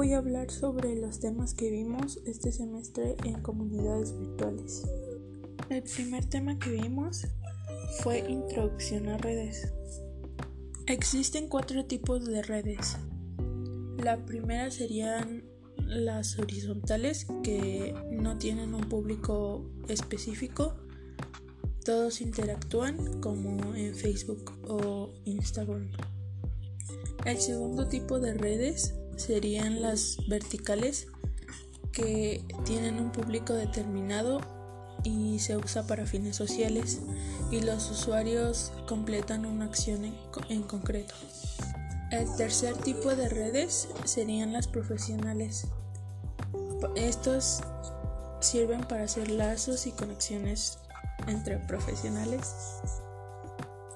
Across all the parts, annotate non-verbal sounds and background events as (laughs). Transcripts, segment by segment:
voy a hablar sobre los temas que vimos este semestre en comunidades virtuales. El primer tema que vimos fue introducción a redes. Existen cuatro tipos de redes. La primera serían las horizontales que no tienen un público específico. Todos interactúan como en Facebook o Instagram. El segundo tipo de redes serían las verticales que tienen un público determinado y se usa para fines sociales y los usuarios completan una acción en, concreto. El tercer tipo de redes serían las profesionales. Estos sirven para hacer lazos y conexiones entre profesionales.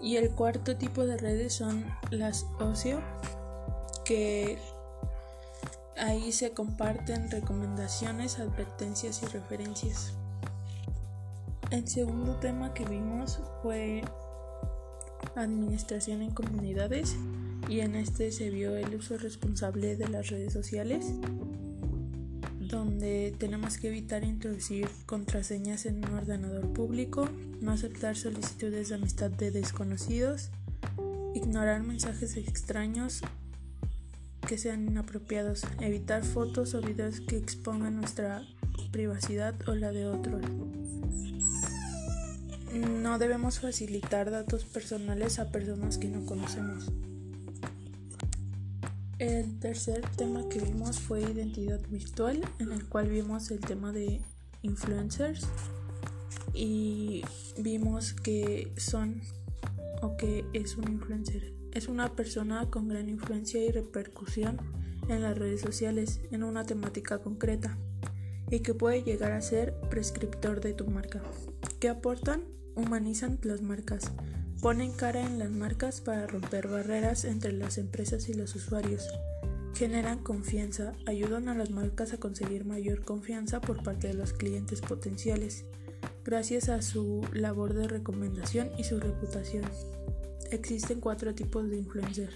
Y el cuarto tipo de redes son las ocio, que ahí se comparten recomendaciones, advertencias y referencias. El segundo tema que vimos fue administración en comunidades y en este se vio el uso responsable de las redes sociales donde tenemos que evitar introducir contraseñas en un ordenador público, no aceptar solicitudes de amistad de desconocidos, ignorar mensajes extraños que sean inapropiados, evitar fotos o videos que expongan nuestra privacidad o la de otros. No debemos facilitar datos personales a personas que no conocemos. El tercer tema que vimos fue identidad virtual, en el cual vimos el tema de influencers y vimos que son o que es un influencer. Es una persona con gran influencia y repercusión en las redes sociales en una temática concreta y que puede llegar a ser prescriptor de tu marca. ¿Qué aportan? humanizan las marcas, ponen cara en las marcas para romper barreras entre las empresas y los usuarios, generan confianza, ayudan a las marcas a conseguir mayor confianza por parte de los clientes potenciales, gracias a su labor de recomendación y su reputación. Existen cuatro tipos de influencer.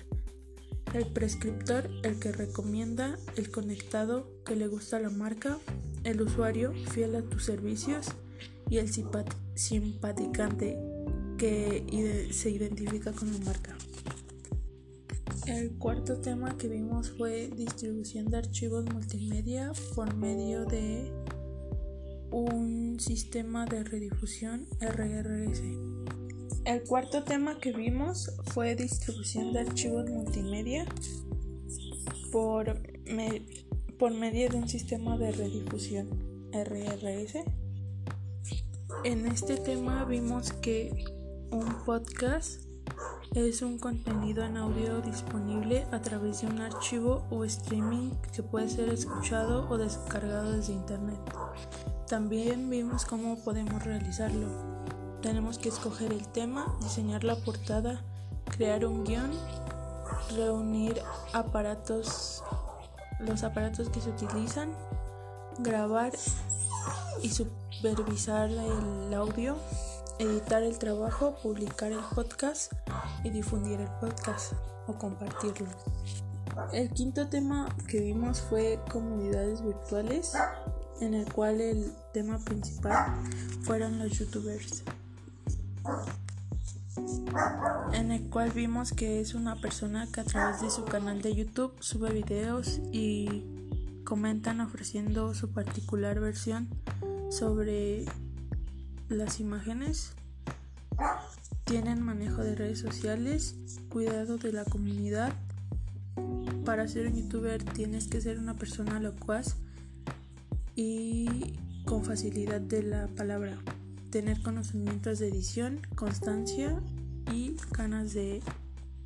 El prescriptor, el que recomienda, el conectado, que le gusta la marca, el usuario, fiel a tus servicios, y el simpaticante que se identifica con la marca. El cuarto tema que vimos fue distribución de archivos multimedia por medio de un sistema de redifusión RRS. El cuarto tema que vimos fue distribución de archivos multimedia por, por medio de un sistema de redifusión RRS. En este tema vimos que un podcast es un contenido en audio disponible a través de un archivo o streaming que puede ser escuchado o descargado desde internet. También vimos cómo podemos realizarlo. Tenemos que escoger el tema, diseñar la portada, crear un guion, reunir aparatos, los aparatos que se utilizan, grabar y supervisar el audio, editar el trabajo, publicar el podcast y difundir el podcast o compartirlo. El quinto tema que vimos fue comunidades virtuales, en el cual el tema principal fueron los youtubers. En el cual vimos que es una persona que a través de su canal de YouTube sube videos y comentan ofreciendo su particular versión sobre las imágenes. Tienen manejo de redes sociales, cuidado de la comunidad. Para ser un youtuber tienes que ser una persona locuaz y con facilidad de la palabra. Tener conocimientos de edición, constancia y ganas de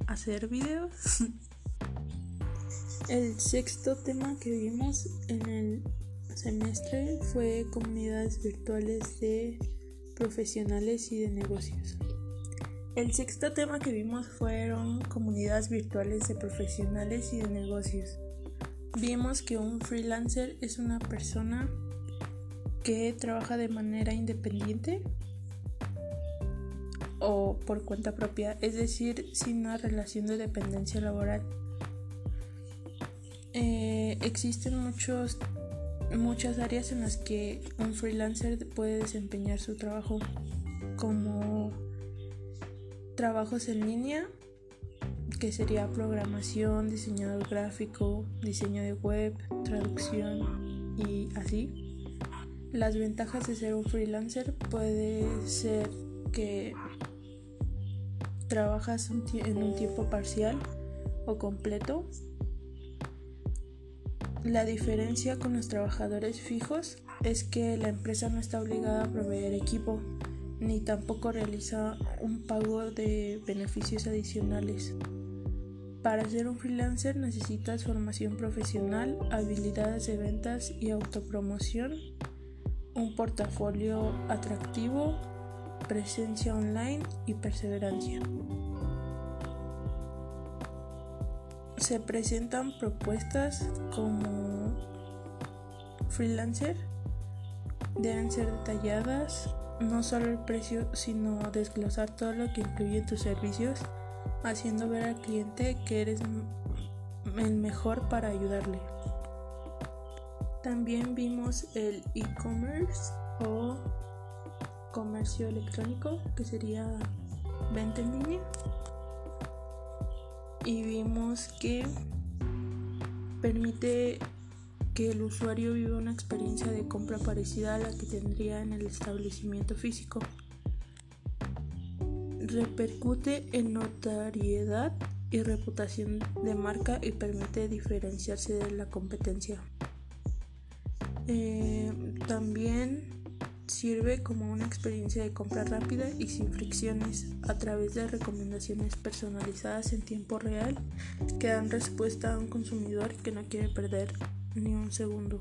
hacer videos. (laughs) El sexto tema que vimos en el semestre fue comunidades virtuales de profesionales y de negocios. El sexto tema que vimos fueron comunidades virtuales de profesionales y de negocios. Vimos que un freelancer es una persona que trabaja de manera independiente o por cuenta propia, es decir, sin una relación de dependencia laboral. Eh, existen muchos, muchas áreas en las que un freelancer puede desempeñar su trabajo, como trabajos en línea, que sería programación, diseñador gráfico, diseño de web, traducción y así. Las ventajas de ser un freelancer puede ser que trabajas en un tiempo parcial o completo. La diferencia con los trabajadores fijos es que la empresa no está obligada a proveer equipo ni tampoco realiza un pago de beneficios adicionales. Para ser un freelancer necesitas formación profesional, habilidades de ventas y autopromoción, un portafolio atractivo, presencia online y perseverancia. Se presentan propuestas como freelancer, deben ser detalladas, no solo el precio, sino desglosar todo lo que incluye tus servicios, haciendo ver al cliente que eres el mejor para ayudarle. También vimos el e-commerce o comercio electrónico, que sería venta en línea. Y vimos que permite que el usuario viva una experiencia de compra parecida a la que tendría en el establecimiento físico. Repercute en notariedad y reputación de marca y permite diferenciarse de la competencia. Eh, también sirve como una experiencia de compra rápida y sin fricciones a través de recomendaciones personalizadas en tiempo real que dan respuesta a un consumidor que no quiere perder ni un segundo.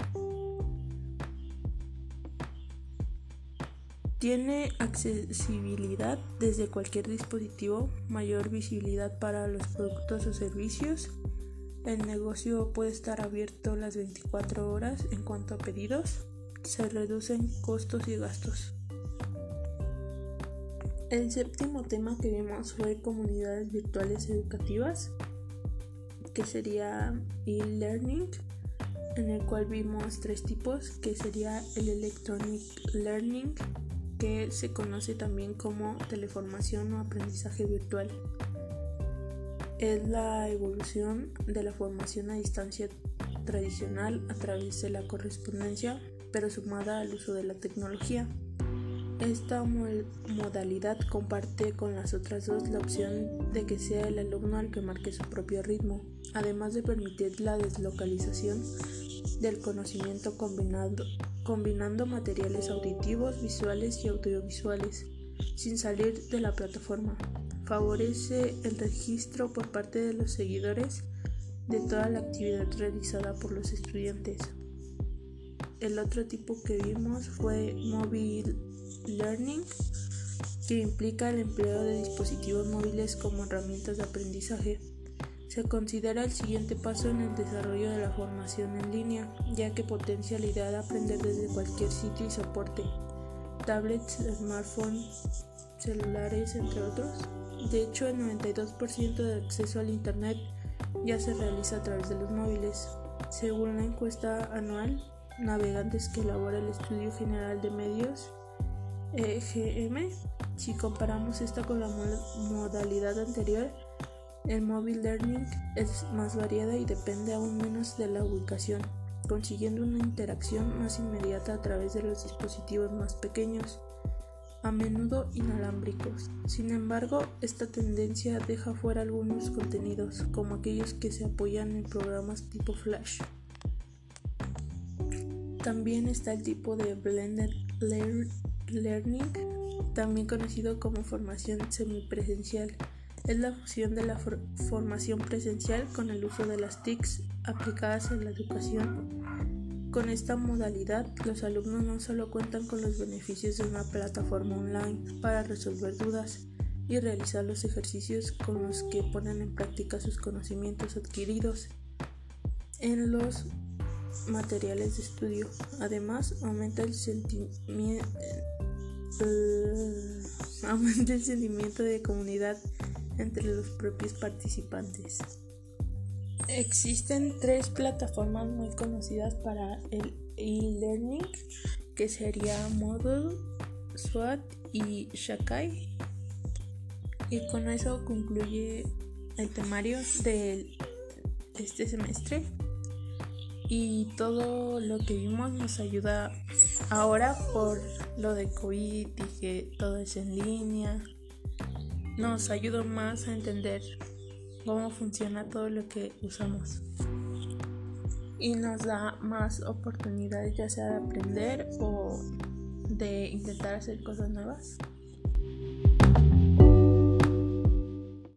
Tiene accesibilidad desde cualquier dispositivo, mayor visibilidad para los productos o servicios. El negocio puede estar abierto las 24 horas en cuanto a pedidos. Se reducen costos y gastos. El séptimo tema que vimos fue comunidades virtuales educativas, que sería e-learning en el cual vimos tres tipos, que sería el Electronic Learning, que se conoce también como teleformación o aprendizaje virtual. Es la evolución de la formación a distancia tradicional a través de la correspondencia, pero sumada al uso de la tecnología. Esta modalidad comparte con las otras dos la opción de que sea el alumno el que marque su propio ritmo, además de permitir la deslocalización del conocimiento combinando, combinando materiales auditivos, visuales y audiovisuales, sin salir de la plataforma. Favorece el registro por parte de los seguidores de toda la actividad realizada por los estudiantes. El otro tipo que vimos fue Mobile Learning, que implica el empleo de dispositivos móviles como herramientas de aprendizaje se considera el siguiente paso en el desarrollo de la formación en línea, ya que potencia la idea de aprender desde cualquier sitio y soporte, tablets, smartphones, celulares, entre otros. De hecho, el 92% del acceso al Internet ya se realiza a través de los móviles. Según la encuesta anual Navegantes que elabora el Estudio General de Medios, EGM, si comparamos esta con la modalidad anterior, el mobile learning es más variada y depende aún menos de la ubicación, consiguiendo una interacción más inmediata a través de los dispositivos más pequeños, a menudo inalámbricos. Sin embargo, esta tendencia deja fuera algunos contenidos, como aquellos que se apoyan en programas tipo Flash. También está el tipo de Blended Learning, también conocido como formación semipresencial es la fusión de la formación presencial con el uso de las TICs aplicadas en la educación. Con esta modalidad, los alumnos no solo cuentan con los beneficios de una plataforma online para resolver dudas y realizar los ejercicios con los que ponen en práctica sus conocimientos adquiridos en los materiales de estudio. Además, aumenta el el sentimiento de comunidad entre los propios participantes. Existen tres plataformas muy conocidas para el e-learning, que sería Moodle, SWOT y Shakai. Y con eso concluye el temario de este semestre. Y todo lo que vimos nos ayuda ahora por lo de COVID y que todo es en línea. Nos ayuda más a entender cómo funciona todo lo que usamos. Y nos da más oportunidades ya sea de aprender o de intentar hacer cosas nuevas.